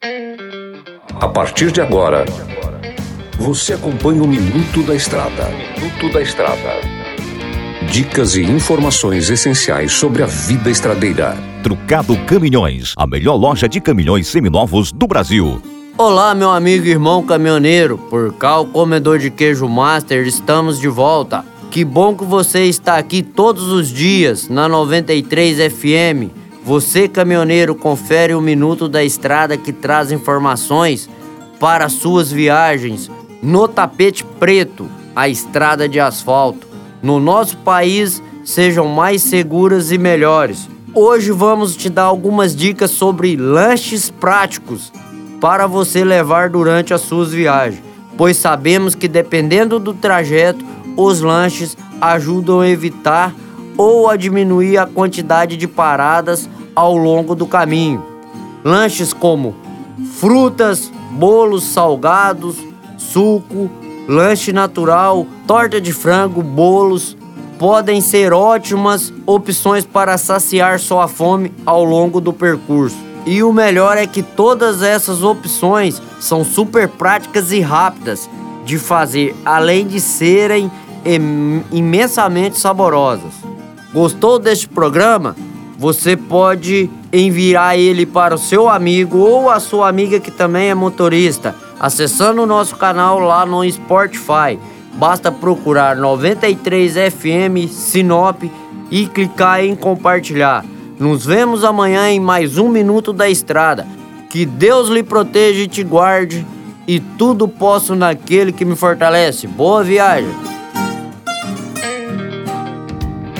A partir de agora, você acompanha o Minuto da Estrada. Minuto da Estrada. Dicas e informações essenciais sobre a vida estradeira. Trucado Caminhões, a melhor loja de caminhões seminovos do Brasil. Olá, meu amigo e irmão caminhoneiro. Por cá, o comedor de queijo master, estamos de volta. Que bom que você está aqui todos os dias na 93 FM. Você, caminhoneiro, confere o minuto da estrada que traz informações para suas viagens no tapete preto, a estrada de asfalto. No nosso país, sejam mais seguras e melhores. Hoje vamos te dar algumas dicas sobre lanches práticos para você levar durante as suas viagens, pois sabemos que dependendo do trajeto, os lanches ajudam a evitar ou a diminuir a quantidade de paradas ao longo do caminho. Lanches como frutas, bolos salgados, suco, lanche natural, torta de frango, bolos podem ser ótimas opções para saciar sua fome ao longo do percurso. E o melhor é que todas essas opções são super práticas e rápidas de fazer, além de serem imensamente saborosas. Gostou deste programa? Você pode enviar ele para o seu amigo ou a sua amiga que também é motorista, acessando o nosso canal lá no Spotify. Basta procurar 93 FM Sinop e clicar em compartilhar. Nos vemos amanhã em mais um Minuto da Estrada. Que Deus lhe proteja e te guarde, e tudo posso naquele que me fortalece. Boa viagem!